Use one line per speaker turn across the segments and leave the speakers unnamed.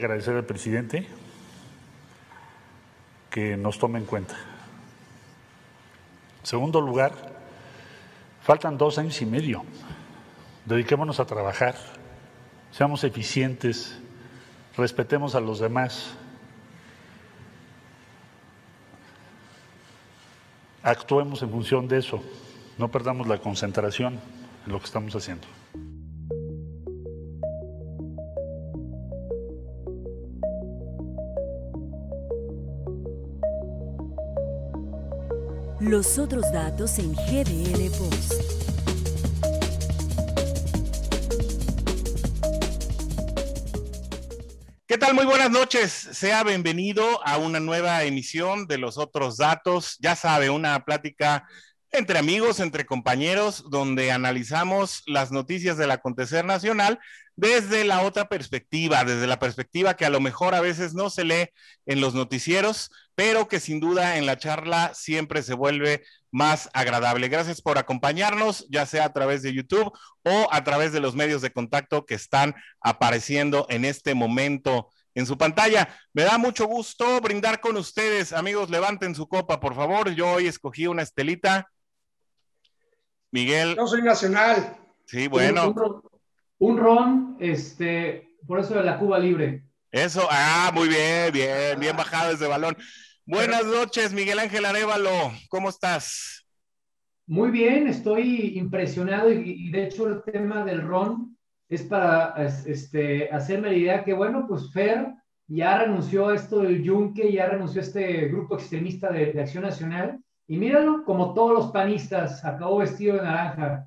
agradecer al presidente que nos tome en cuenta. En segundo lugar, faltan dos años y medio. Dediquémonos a trabajar, seamos eficientes, respetemos a los demás, actuemos en función de eso, no perdamos la concentración en lo que estamos haciendo.
Los otros datos en GDL Post.
¿Qué tal? Muy buenas noches. Sea bienvenido a una nueva emisión de Los Otros Datos. Ya sabe, una plática entre amigos, entre compañeros, donde analizamos las noticias del acontecer nacional desde la otra perspectiva, desde la perspectiva que a lo mejor a veces no se lee en los noticieros, pero que sin duda en la charla siempre se vuelve más agradable. Gracias por acompañarnos, ya sea a través de YouTube o a través de los medios de contacto que están apareciendo en este momento en su pantalla. Me da mucho gusto brindar con ustedes. Amigos, levanten su copa, por favor. Yo hoy escogí una estelita Miguel.
Yo soy nacional.
Sí, bueno.
Un, ron, este, por eso de la Cuba libre.
Eso, ah, muy bien, bien, bien bajado desde balón. Buenas noches, Miguel Ángel Arevalo, ¿cómo estás?
Muy bien, estoy impresionado y, de hecho el tema del ron es para este, hacerme la idea que, bueno, pues Fer ya renunció a esto del yunque, ya renunció a este grupo extremista de, de Acción Nacional y míralo, como todos los panistas, acabó vestido de naranja.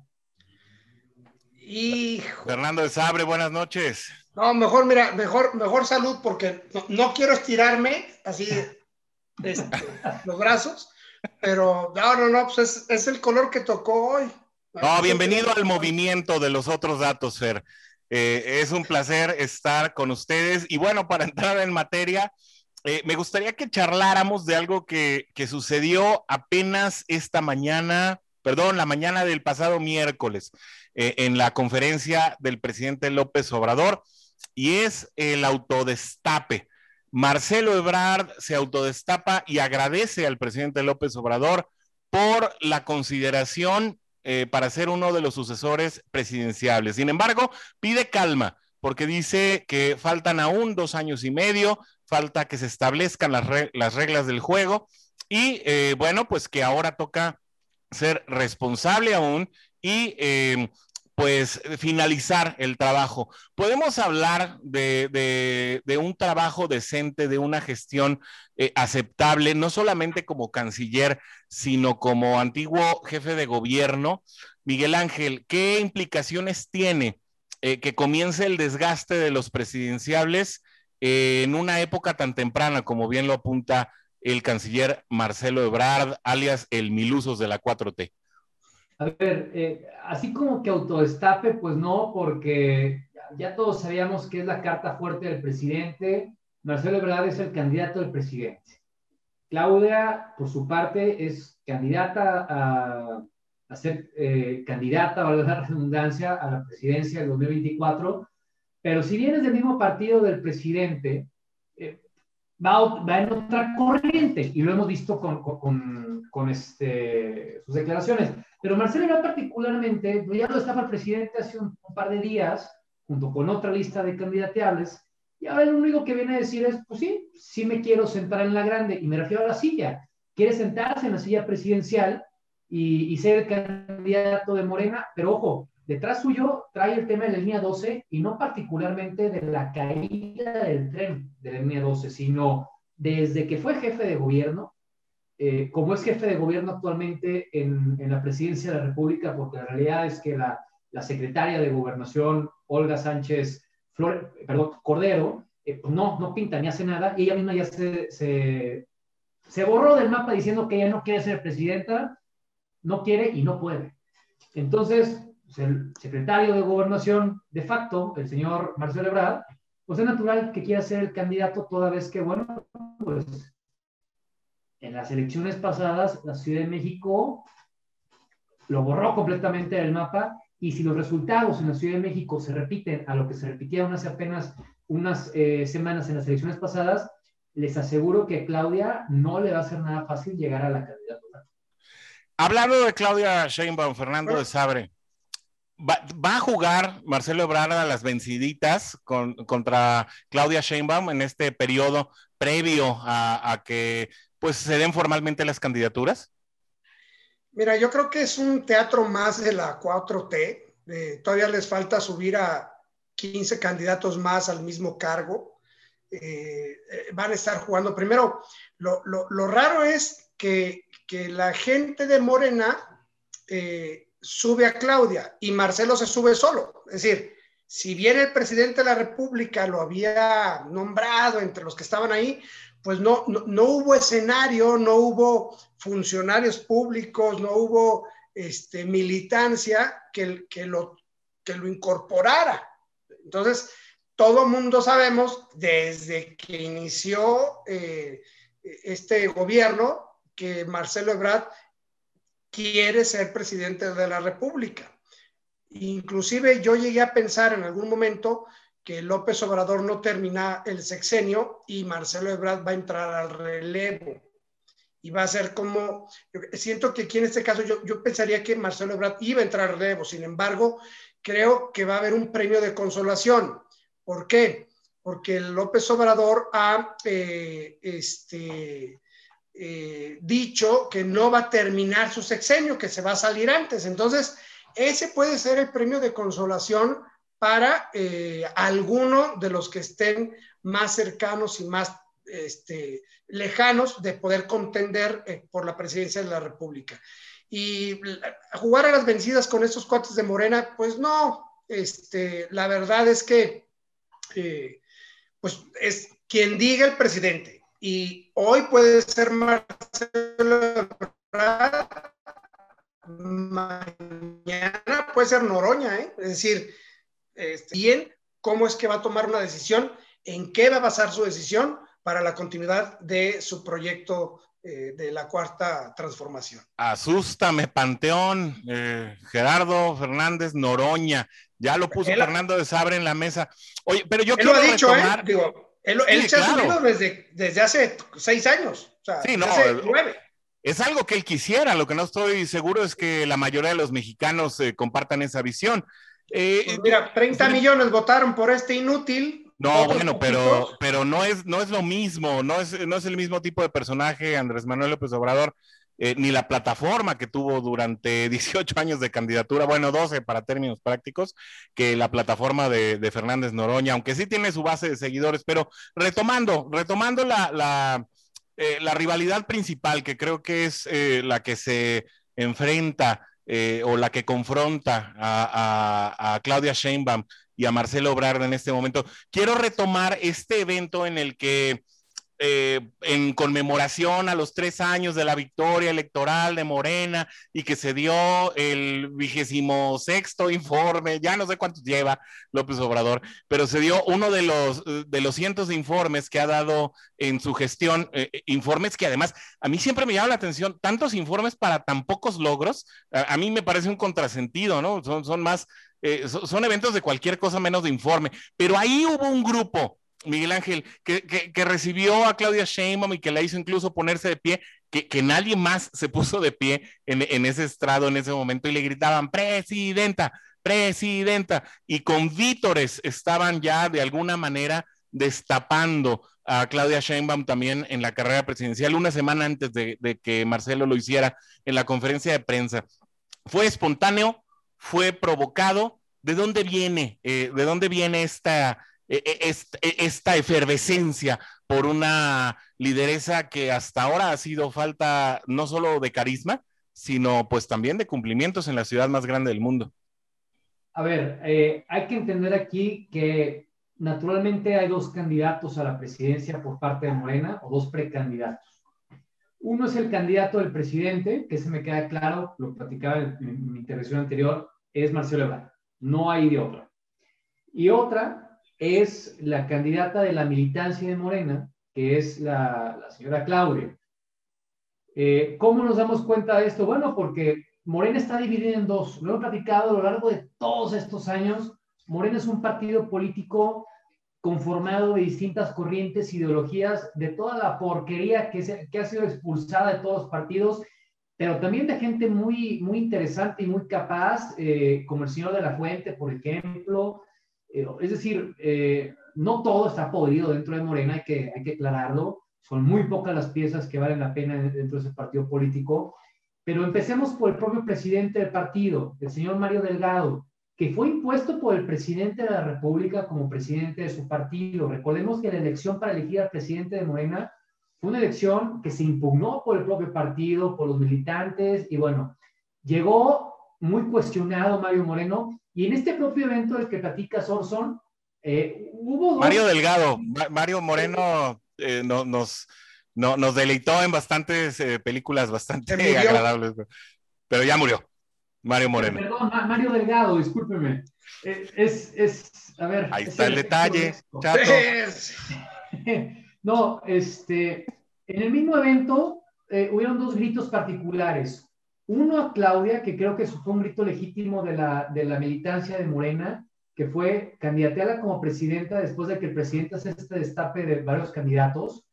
Hijo. Fernando de Sabre, buenas noches.
No, mejor, mira, mejor, mejor salud porque no, quiero estirarme así este, los brazos, pero no, no, no, pues es, el color que tocó hoy.
No, bienvenido al movimiento de los otros datos, Fer. Eh, es un placer estar con ustedes. Y bueno, para entrar en materia, eh, me gustaría que charláramos de algo que, sucedió apenas esta mañana, perdón, la mañana del pasado miércoles, eh, en la conferencia del presidente López Obrador, y es el autodestape. Marcelo Ebrard se autodestapa y agradece al presidente López Obrador por la consideración eh, para ser uno de los sucesores presidenciables. Sin embargo, pide calma porque dice que faltan aún dos años y medio, falta que se establezcan las, reglas del juego y eh, bueno, pues que ahora toca ser responsable aún y em, pues finalizar el trabajo. Podemos hablar de, un trabajo decente, de una gestión eh, aceptable, no solamente como canciller, sino como antiguo jefe de gobierno. Miguel Ángel, ¿qué implicaciones tiene eh, que comience el desgaste de los presidenciables en una época tan temprana, como bien lo apunta el canciller Marcelo Ebrard, alias el Milusos de la 4T?
A ver, eh, así como que autodestape, pues no, porque ya todos sabíamos que es la carta fuerte del presidente. Marcelo Ebrard es el candidato del presidente. Claudia, por su parte, es candidata a, a ser eh, candidata, valga la redundancia, a la presidencia del 2024 pero si vienes del mismo partido del presidente, eh, va, va, en otra corriente, y lo hemos visto con, este, sus declaraciones. Pero Marcelo Ebrard particularmente, pues ya lo estaba el presidente hace un, par de días, junto con otra lista de candidateables, y ahora lo único que viene a decir es, pues sí, sí me quiero sentar en la grande, y me refiero a la silla. Quiere sentarse en la silla presidencial y, y ser el candidato de Morena, pero ojo, Detrás suyo trae el tema de la línea 12 y no particularmente de la caída del tren de la línea 12, sino desde que fue jefe de gobierno, eh, como es jefe de gobierno actualmente en, en, la presidencia de la República, porque la realidad es que la, la secretaria de gobernación, Olga Sánchez Flor, perdón, Cordero, eh, pues no, no pinta ni hace nada, y ella misma ya se, se, se borró del mapa diciendo que ella no quiere ser presidenta, no quiere y no puede. Entonces, el secretario de gobernación de facto, el señor Marcelo Ebrard, pues es natural que quiera ser el candidato toda vez que, bueno, pues en las elecciones pasadas la Ciudad de México lo borró completamente del mapa y si los resultados en la Ciudad de México se repiten a lo que se repitieron hace apenas unas eh, semanas en las elecciones pasadas, les aseguro que Claudia no le va a ser nada fácil llegar a la candidatura.
Hablando de Claudia Sheinbaum, Fernando de Sabre, ¿va, a jugar Marcelo Ebrard a las venciditas contra Claudia Sheinbaum en este periodo previo a, que pues se den formalmente las candidaturas?
Mira, yo creo que es un teatro más de la 4T. Eh, todavía les falta subir a 15 candidatos más al mismo cargo. Eh, eh, van a estar jugando. Primero, lo, raro es que, la gente de Morena sube a Claudia y Marcelo se sube solo. Es decir, si bien el presidente de la República lo había nombrado entre los que estaban ahí, pues no, no, no hubo escenario, no hubo funcionarios públicos, no hubo este, militancia que, que, lo, que lo incorporara. Entonces, todo mundo sabemos desde que inició eh, este gobierno que Marcelo Ebrard quiere ser presidente de la República. Inclusive yo llegué a pensar en algún momento que López Obrador no termina el sexenio y Marcelo Ebrard va a entrar al relevo. Y va a ser como, siento que aquí en este caso yo, yo pensaría que Marcelo Ebrard iba a entrar al relevo, sin embargo, creo que va a haber un premio de consolación. ¿Por qué? Porque López Obrador ha eh, este, eh, dicho que no va a terminar su sexenio, que se va a salir antes. Entonces, ese puede ser el premio de consolación para eh, alguno de los que estén más cercanos y más este, lejanos de poder contender por la presidencia de la República. Y jugar a las vencidas con estos cuates de Morena, pues no, este, la verdad es que, eh, pues es quien diga el presidente. Y hoy puede ser Marcelo mañana puede ser Noroña, ¿eh? es decir, este, bien cómo es que va a tomar una decisión, en qué va a basar su decisión para la continuidad de su proyecto eh, de la cuarta transformación.
Asústame, Panteón, eh, Gerardo Fernández Noroña, ya lo puso Fernando de Sabre en la mesa. Oye, pero yo quiero
lo ha dicho, ¿eh? Digo, él, se ha subido desde, desde hace seis años, o sea, sí, no, hace nueve.
Es algo que él quisiera, lo que no estoy seguro es que la mayoría de los mexicanos compartan esa visión.
Pues mira, 30 millones votaron por este inútil,
no, bueno, pero, pero no, es, no es lo mismo, no es, no es el mismo tipo de personaje Andrés Manuel López Obrador, eh, ni la plataforma que tuvo durante 18 años de candidatura, bueno, 12 para términos prácticos, que la plataforma de, Fernández Noroña, aunque sí tiene su base de seguidores, pero retomando, retomando la, la, eh, rivalidad principal, que creo que es eh, la que se enfrenta o la que confronta a, a, Claudia Sheinbaum y a Marcelo Obrard en este momento. Quiero retomar este evento en el que eh, en conmemoración a los tres años de la victoria electoral de Morena y que se dio el vigésimo sexto informe, ya no sé cuántos lleva López Obrador, pero se dio uno de los, de los cientos de informes que ha dado en su gestión, eh, informes que además a mí siempre me llama la atención, tantos informes para tan pocos logros, a, mí me parece un contrasentido, ¿no? Son, son más, eh, son eventos de cualquier cosa menos de informe, pero ahí hubo un grupo Miguel Ángel, que, recibió a Claudia Sheinbaum y que la hizo incluso ponerse de pie, que, nadie más se puso de pie en, ese estrado en ese momento y le gritaban, presidenta, presidenta, y con vítores estaban ya de alguna manera destapando a Claudia Sheinbaum también en la carrera presidencial una semana antes de, que Marcelo lo hiciera en la conferencia de prensa. Fue espontáneo, fue provocado. ¿De dónde viene? Eh, ¿De dónde viene esta esta efervescencia por una lideresa que hasta ahora ha sido falta no solo de carisma, sino pues también de cumplimientos en la ciudad más grande del mundo.
A ver, eh, hay que entender aquí que naturalmente hay dos candidatos a la presidencia por parte de Morena o dos precandidatos. Uno es el candidato del presidente, que se me queda claro, lo platicaba en, mi intervención anterior, es Marcelo Ebrard. No hay de otro. Y otra es la candidata de la militancia de Morena, que es la, señora Claudia. Eh, ¿Cómo nos damos cuenta de esto? Bueno, porque Morena está dividida en dos. Lo he platicado a lo largo de todos estos años. Morena es un partido político conformado de distintas corrientes, ideologías, de toda la porquería que, se, que ha sido expulsada de todos los partidos, pero también de gente muy, muy interesante y muy capaz, eh, como el señor de la Fuente, por ejemplo. Eh, es decir, eh, no todo está podrido dentro de Morena, hay que, hay que aclararlo. Son muy pocas las piezas que valen la pena dentro de ese partido político. Pero empecemos por el propio presidente del partido, el señor Mario Delgado, que fue impuesto por el presidente de la República como presidente de su partido. Recordemos que la elección para elegir al presidente de Morena fue una elección que se impugnó por el propio partido, por los militantes, y bueno, llegó muy cuestionado Mario Moreno, y en este propio evento del que platica Sorson, eh, hubo...
Mario Delgado, Mario Moreno eh, nos, no, nos deleitó en bastantes eh, películas bastante agradables, pero ya murió. Mario Moreno.
Perdón, Mario Delgado, discúlpeme. Eh, es, es, a ver.
Ahí está el, detalle,
no, este, en el mismo evento eh, hubieron dos gritos particulares. Uno a Claudia, que creo que fue un grito legítimo de la, de la militancia de Morena, que fue candidateada como presidenta después de que el presidente hace este destape de varios candidatos.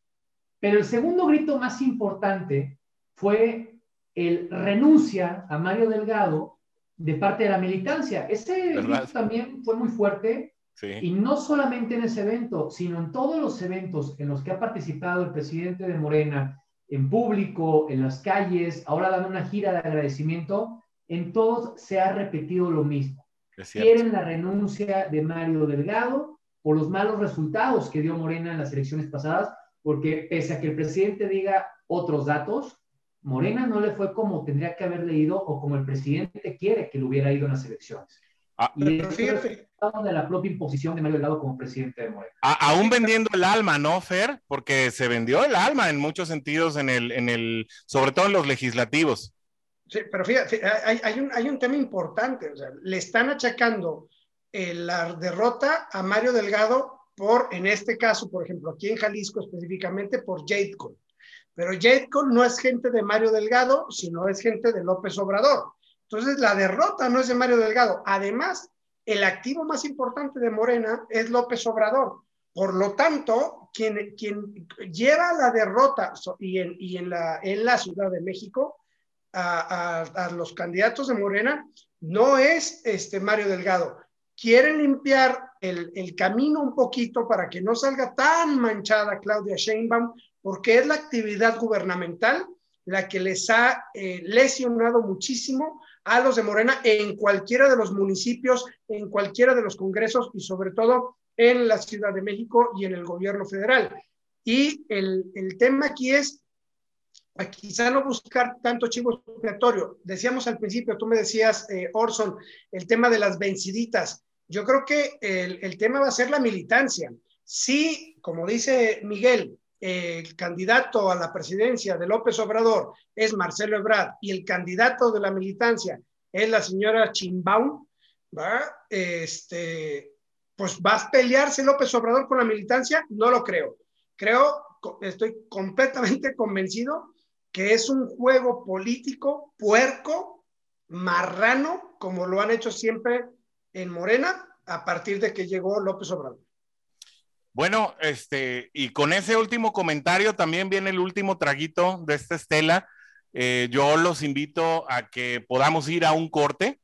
Pero el segundo grito más importante fue el renuncia a Mario Delgado de parte de la militancia. Ese evento también fue muy fuerte y no solamente en ese evento, sino en todos los eventos en los que ha participado el presidente de Morena, en público, en las calles, ahora dando una gira de agradecimiento, en todos se ha repetido lo mismo. Quieren la renuncia de Mario Delgado por los malos resultados que dio Morena en las elecciones pasadas, porque pese a que el presidente diga otros datos, Morena no le fue como tendría que haber leído o como el presidente quiere que le hubiera ido en las elecciones. Ah, y es de la propia imposición de Mario Delgado como presidente de Morena.
aún vendiendo el alma, ¿no, Fer? Porque se vendió el alma en muchos sentidos, en el, en el, sobre todo en los legislativos.
Sí, pero fíjate, hay, un, hay un tema importante. O sea, le están achacando eh, la derrota a Mario Delgado por, en este caso, por ejemplo, aquí en Jalisco específicamente, por Jadecon. Pero Jacob no es gente de Mario Delgado, sino es gente de López Obrador. Entonces, la derrota no es de Mario Delgado. Además, el activo más importante de Morena es López Obrador. Por lo tanto, quien, quien lleva la derrota y, en, y en, la, en la Ciudad de México a, los candidatos de Morena no es este Mario Delgado. Quieren limpiar el, el, camino un poquito para que no salga tan manchada Claudia Sheinbaum porque es la actividad gubernamental la que les ha eh, lesionado muchísimo a los de Morena en cualquiera de los municipios, en cualquiera de los congresos y sobre todo en la Ciudad de México y en el gobierno federal. Y el, tema aquí es quizá no buscar tanto chivo expiatorio. Decíamos al principio, tú me decías, eh, Orson, el tema de las venciditas. Yo creo que el, el tema va a ser la militancia. Sí, como dice Miguel, el candidato a la presidencia de López Obrador es Marcelo Ebrard y el candidato de la militancia es la señora Chimbaum, Este, pues va a pelearse López Obrador con la militancia, no lo creo. Creo, estoy completamente convencido que es un juego político puerco, marrano, como lo han hecho siempre en Morena a partir de que llegó López Obrador.
Bueno, este, y con ese último comentario también viene el último traguito de esta estela. Eh, yo los invito a que podamos ir a un corte,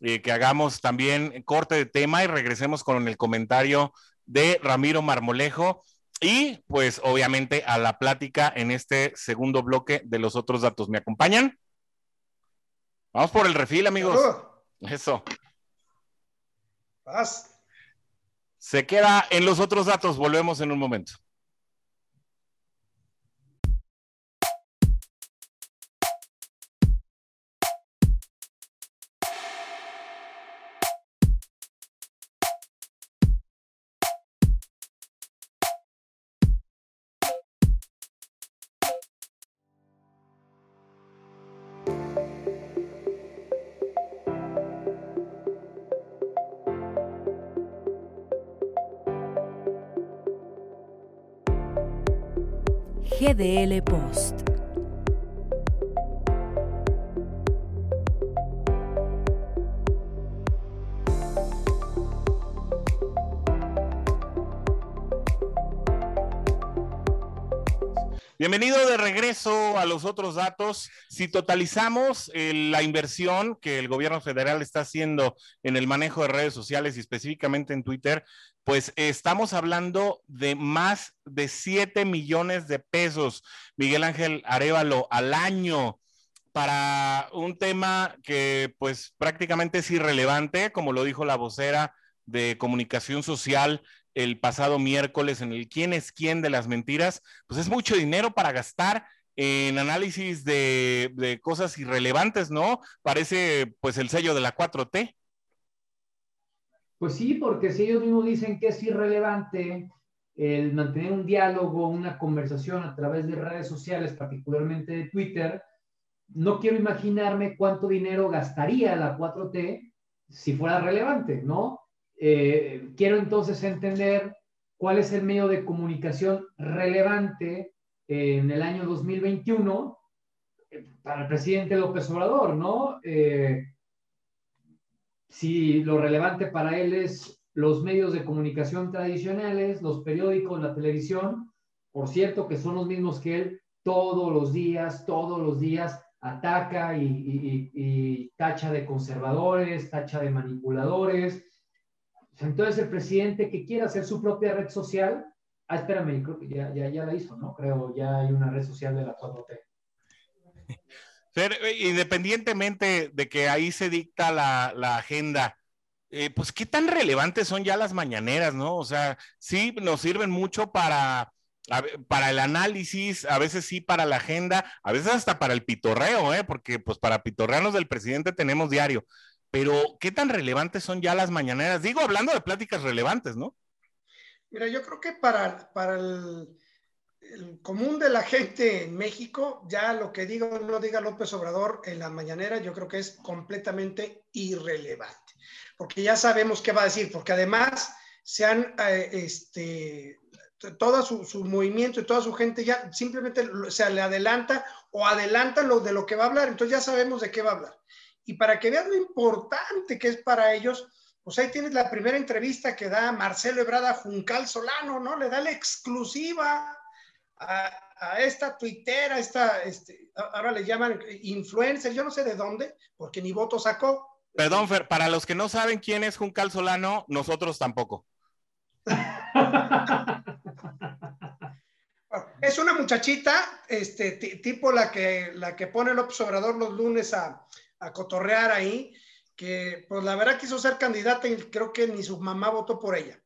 eh, que hagamos también corte de tema y regresemos con el comentario de Ramiro Marmolejo y pues obviamente a la plática en este segundo bloque de los otros datos. ¿Me acompañan? Vamos por el refil, amigos. Eso. Vas. Se queda en los otros datos. Volvemos en un momento.
GDL Post.
Bienvenido de regreso a los otros datos. Si totalizamos eh, la inversión que el gobierno federal está haciendo en el manejo de redes sociales y específicamente en Twitter, pues estamos hablando de más de 7 millones de pesos, Miguel Ángel Arevalo, al año para un tema que pues prácticamente es irrelevante, como lo dijo la vocera de comunicación social el pasado miércoles en el quién es quién de las mentiras, pues es mucho dinero para gastar en análisis de, cosas irrelevantes, ¿no? Parece pues el sello de la 4T.
Pues sí, porque si ellos mismos dicen que es irrelevante el mantener un diálogo, una conversación a través de redes sociales, particularmente de Twitter, no quiero imaginarme cuánto dinero gastaría la 4T si fuera relevante, ¿no? Eh, quiero entonces entender cuál es el medio de comunicación relevante en el año 2021 eh, para el presidente López Obrador, ¿no? Eh, si lo relevante para él es los medios de comunicación tradicionales, los periódicos, la televisión, por cierto, que son los mismos que él todos los días, todos los días ataca y tacha de conservadores, tacha de manipuladores, entonces el presidente que quiera hacer su propia red social, ah, espérame, creo que ya, ya, ya la hizo, ¿no? Creo ya hay una red social de la 4T.
Pero, eh, independientemente de que ahí se dicta la, la agenda, eh, pues qué tan relevantes son ya las mañaneras, ¿no? O sea, sí nos sirven mucho para, para el análisis, a veces sí para la agenda, a veces hasta para el pitorreo, ¿eh? Porque pues para pitorreanos del presidente tenemos diario, pero ¿qué tan relevantes son ya las mañaneras? Digo, hablando de pláticas relevantes, ¿no?
Mira, yo creo que para, para el, común de la gente en México, ya lo que diga o no diga López Obrador en la mañanera, yo creo que es completamente irrelevante, porque ya sabemos qué va a decir, porque además se han, eh, este, todo su, su, movimiento y toda su gente ya simplemente se le adelanta o adelantan lo de lo que va a hablar, entonces ya sabemos de qué va a hablar. Y para que veas lo importante que es para ellos, pues ahí tienes la primera entrevista que da Marcelo Ebrada Juncal Solano, ¿no? Le da la exclusiva a, esta tuitera, esta, este, ahora le llaman influencer, yo no sé de dónde, porque ni voto sacó.
Perdón, Fer, para los que no saben quién es Juncal Solano, nosotros tampoco.
es una muchachita, este, tipo la que, la que pone el observador los lunes a, a cotorrear ahí, que pues la verdad quiso ser candidata y creo que ni su mamá votó por ella.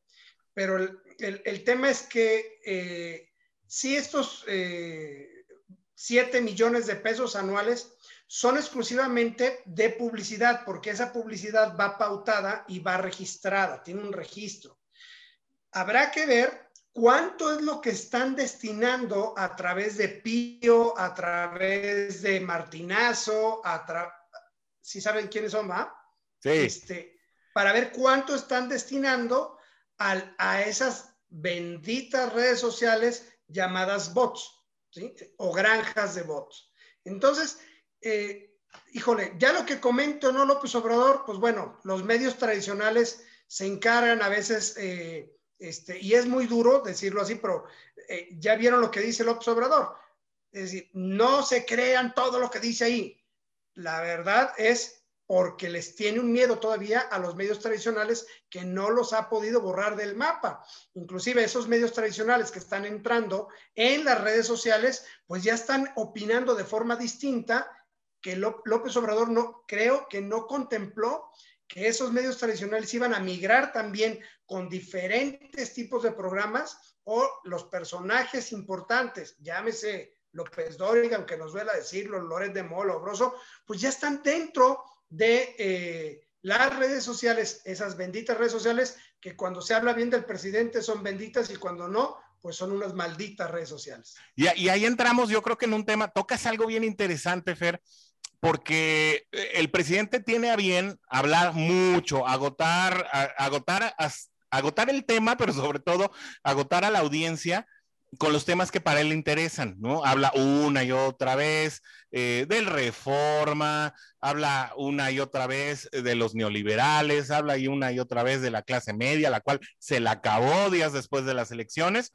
Pero el, tema es que eh, si estos eh, 7 millones de pesos anuales son exclusivamente de publicidad, porque esa publicidad va pautada y va registrada, tiene un registro. Habrá que ver cuánto es lo que están destinando a través de Pío, a través de Martinazo, a, través si saben quiénes son, ¿va?
Sí.
Este, para ver cuánto están destinando a esas benditas redes sociales llamadas bots, ¿sí? O granjas de bots. Entonces, eh, híjole, ya lo que comento, ¿no, López Obrador? Pues bueno, los medios tradicionales se encargan a veces, eh, este, y es muy duro decirlo así, pero eh, ya vieron lo que dice López Obrador. Es decir, no se crean todo lo que dice ahí. La verdad es porque les tiene un miedo todavía a los medios tradicionales que no los ha podido borrar del mapa. Inclusive esos medios tradicionales que están entrando en las redes sociales, pues ya están opinando de forma distinta que López Obrador no creo que no contempló que esos medios tradicionales iban a migrar también con diferentes tipos de programas o los personajes importantes, llámese López Dóriga, aunque nos duela decirlo, Loret de Molo, Broso, pues ya están dentro de eh, las redes sociales, esas benditas redes sociales que cuando se habla bien del presidente son benditas y cuando no, pues son unas malditas redes sociales.
Y, y ahí entramos, yo creo que en un tema, tocas algo bien interesante, Fer, porque eh, el presidente tiene a bien hablar mucho, agotar, agotar, agotar el tema, pero sobre todo agotar a la audiencia con los temas que para él le interesan, ¿no? Habla una y otra vez eh, del reforma, habla una y otra vez de los neoliberales, habla y una y otra vez de la clase media, la cual se la acabó días después de las elecciones.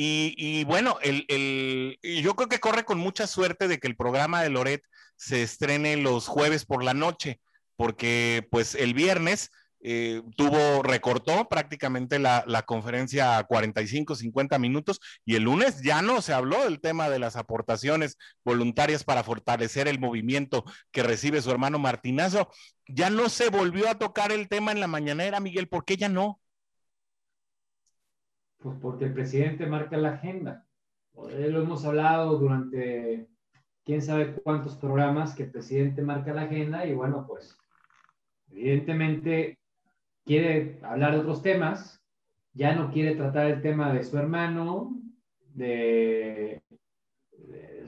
Y, bueno, el, yo creo que corre con mucha suerte de que el programa de Loret se estrene los jueves por la noche, porque pues el viernes eh, tuvo, recortó prácticamente la, conferencia a 45, 50 minutos y el lunes ya no se habló del tema de las aportaciones voluntarias para fortalecer el movimiento que recibe su hermano Martinazo. Ya no se volvió a tocar el tema en la mañanera, Miguel, ¿por qué ya no?
Pues porque el presidente marca la agenda. Lo hemos hablado durante quién sabe cuántos programas que el presidente marca la agenda y bueno, pues evidentemente quiere hablar de otros temas, ya no quiere tratar el tema de su hermano, de,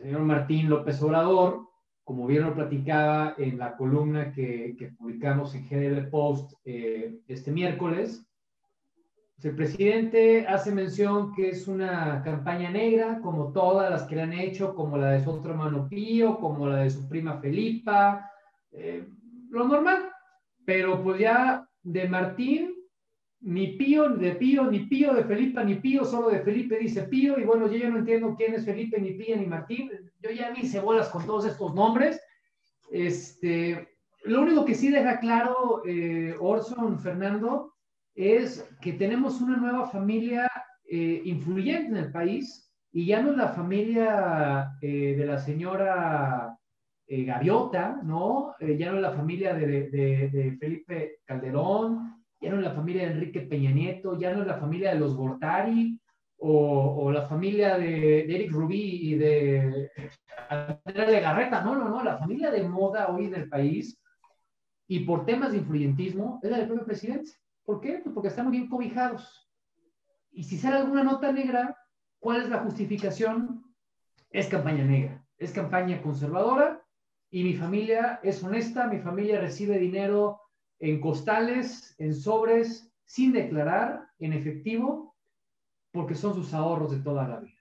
señor Martín López Obrador, como bien lo platicaba en la columna que, publicamos en GDL Post eh, este miércoles. El presidente hace mención que es una campaña negra, como todas las que le han hecho, como la de su otro hermano Pío, como la de su prima Felipa, eh, lo normal. Pero pues ya de Martín, ni Pío, de Pío, ni Pío, de Felipe, ni Pío, solo de Felipe dice Pío, y bueno, yo ya no entiendo quién es Felipe, ni Pío, ni Martín, yo ya ni hice bolas con todos estos nombres. Este, lo único que sí deja claro eh, Orson, Fernando, es que tenemos una nueva familia eh, influyente en el país, y ya no es la familia eh, de la señora eh, Gaviota, ¿no? Eh, ya no es la familia de, Felipe Calderón, ya no es la familia de Enrique Peña Nieto, ya no es la familia de los Gortari, o, la familia de, Eric Rubí y de Andrea Legarreta, no, no, no, la familia de moda hoy en el país, y por temas de influyentismo, es la del propio presidente. ¿Por qué? Pues porque están bien cobijados. Y si sale alguna nota negra, ¿cuál es la justificación? Es campaña negra, es campaña conservadora y mi familia es honesta, mi familia recibe dinero en costales, en sobres, sin declarar, en efectivo, porque son sus ahorros de toda la vida.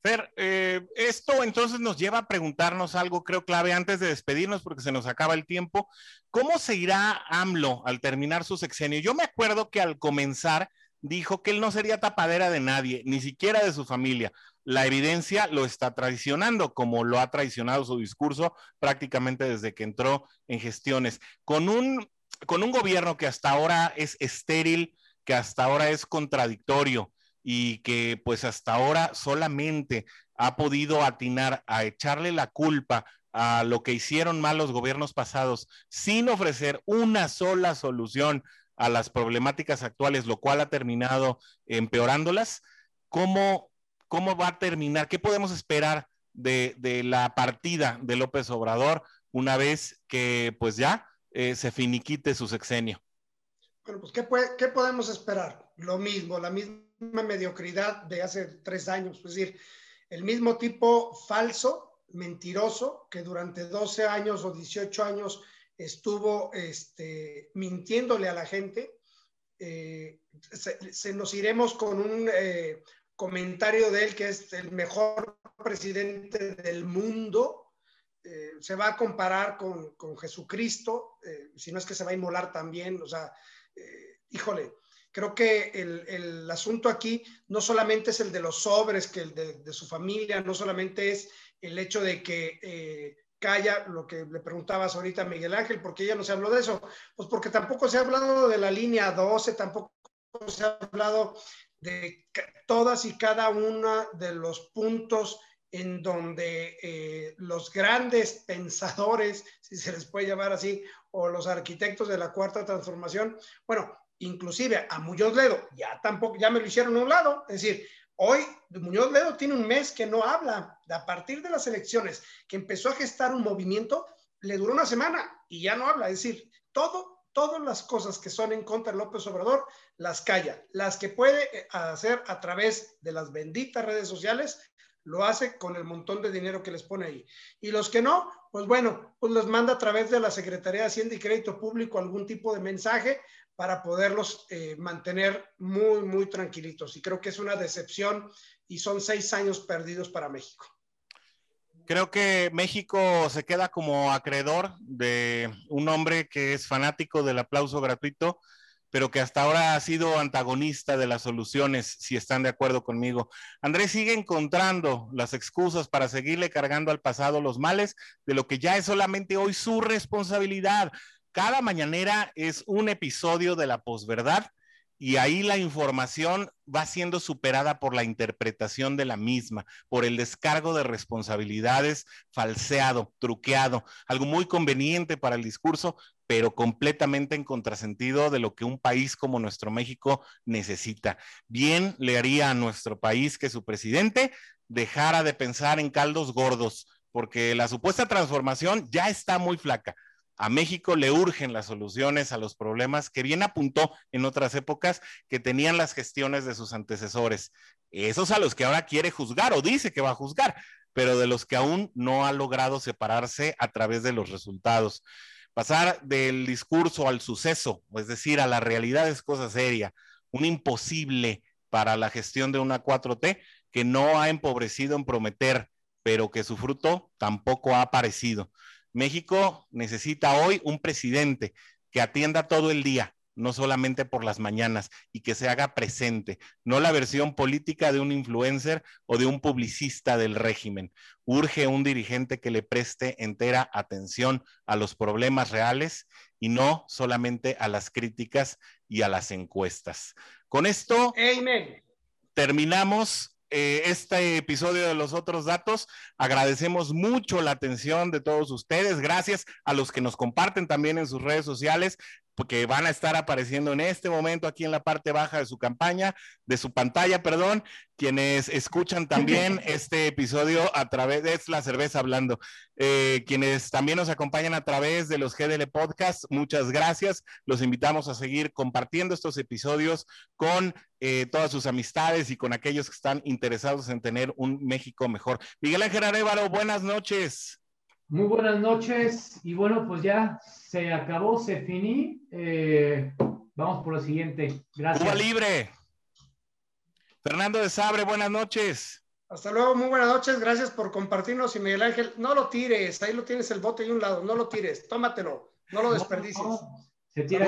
Fer, eh, esto entonces nos lleva a preguntarnos algo, creo clave, antes de despedirnos, porque se nos acaba el tiempo. ¿Cómo se irá AMLO al terminar su sexenio? Yo me acuerdo que al comenzar dijo que él no sería tapadera de nadie, ni siquiera de su familia la evidencia lo está traicionando, como lo ha traicionado su discurso prácticamente desde que entró en gestiones. Con un, con un gobierno que hasta ahora es estéril, que hasta ahora es contradictorio y que pues hasta ahora solamente ha podido atinar a echarle la culpa a lo que hicieron mal los gobiernos pasados sin ofrecer una sola solución a las problemáticas actuales, lo cual ha terminado empeorándolas. ¿Cómo ¿Cómo va a terminar? ¿Qué podemos esperar de, la partida de López Obrador una vez que pues ya eh, se finiquite su sexenio?
Bueno, pues ¿qué, ¿qué, podemos esperar? Lo mismo, la misma mediocridad de hace tres años, es decir, el mismo tipo falso, mentiroso, que durante 12 años o 18 años estuvo este, mintiéndole a la gente. Eh, se, nos iremos con un, eh, comentario de él que es el mejor presidente del mundo. Eh, se va a comparar con, con Jesucristo, si no es que se va a inmolar también, o sea, híjole, creo que el, el, asunto aquí no solamente es el de los sobres, que el de su familia, no solamente es el hecho de que calla lo que le preguntabas ahorita a Miguel Ángel, porque ya no se habló de eso, pues porque tampoco se ha hablado de la línea 12, tampoco se ha hablado de todas y cada uno de los puntos en donde eh, los grandes pensadores, si se les puede llamar así, o los arquitectos de la cuarta transformación, bueno, inclusive a Muñoz Ledo, ya tampoco, ya me lo hicieron a un lado, es decir, hoy Muñoz Ledo tiene un mes que no habla, a partir de las elecciones, que empezó a gestar un movimiento, le duró una semana y ya no habla, es decir, todo todas las cosas que son en contra de López Obrador, las calla. Las que puede eh, hacer a través de las benditas redes sociales, lo hace con el montón de dinero que les pone ahí. Y los que no, pues bueno, pues los manda a través de la Secretaría de Hacienda y Crédito Público algún tipo de mensaje para poderlos eh, mantener muy, muy tranquilitos. Y creo que es una decepción y son seis años perdidos para México.
Creo que México se queda como acreedor de un hombre que es fanático del aplauso gratuito pero que hasta ahora ha sido antagonista de las soluciones, si están de acuerdo conmigo. Andrés sigue encontrando las excusas para seguirle cargando al pasado los males de lo que ya es solamente hoy su responsabilidad. Cada mañanera es un episodio de la posverdad y ahí la información va siendo superada por la interpretación de la misma, por el descargo de responsabilidades falseado, truqueado, algo muy conveniente para el discurso, pero completamente en contrasentido de lo que un país como nuestro México necesita. Bien le haría a nuestro país que su presidente dejara de pensar en caldos gordos, porque la supuesta transformación ya está muy flaca a México le urgen las soluciones a los problemas que bien apuntó en otras épocas que tenían las gestiones de sus antecesores. Esos a los que ahora quiere juzgar o dice que va a juzgar, pero de los que aún no ha logrado separarse a través de los resultados. Pasar del discurso al suceso, es decir, a la realidad es cosa seria, un imposible para la gestión de una 4T que no ha empobrecido en prometer, pero que su fruto tampoco ha aparecido. México necesita hoy un presidente que atienda todo el día, no solamente por las mañanas, y que se haga presente, no la versión política de un influencer o de un publicista del régimen. Urge un dirigente que le preste entera atención a los problemas reales y no solamente a las críticas y a las encuestas. Con esto terminamos eh, este episodio de los otros datos. Agradecemos mucho la atención de todos ustedes. Gracias a los que nos comparten también en sus redes sociales que van a estar apareciendo en este momento aquí en la parte baja de su campaña, de su pantalla, perdón, quienes escuchan también este episodio a través de la cerveza hablando, eh, quienes también nos acompañan a través de los GDL Podcast, muchas gracias. Los invitamos a seguir compartiendo estos episodios con eh, todas sus amistades y con aquellos que están interesados en tener un México mejor. Miguel Ángel Arevalo, buenas noches.
Muy buenas noches y bueno, pues ya se acabó, se finí. Eh, vamos por lo siguiente. Gracias.
Cuba libre. Fernando de Sabre, buenas noches.
Hasta luego, muy buenas noches. Gracias por compartirnos. Y Miguel Ángel, no lo tires. Ahí lo tienes el bote y un lado. No lo tires. Tómatelo. No lo desperdicies.
Se tira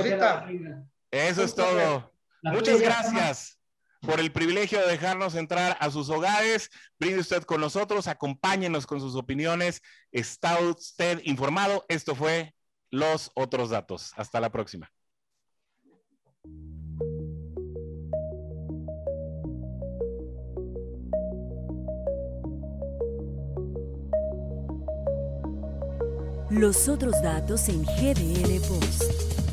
Eso es todo. Muchas gracias por el privilegio de dejarnos entrar a sus hogares. Brinde usted con nosotros, acompáñenos con sus opiniones. Está usted informado. Esto fue Los Otros Datos. Hasta la próxima.
Los otros datos en GDL Post.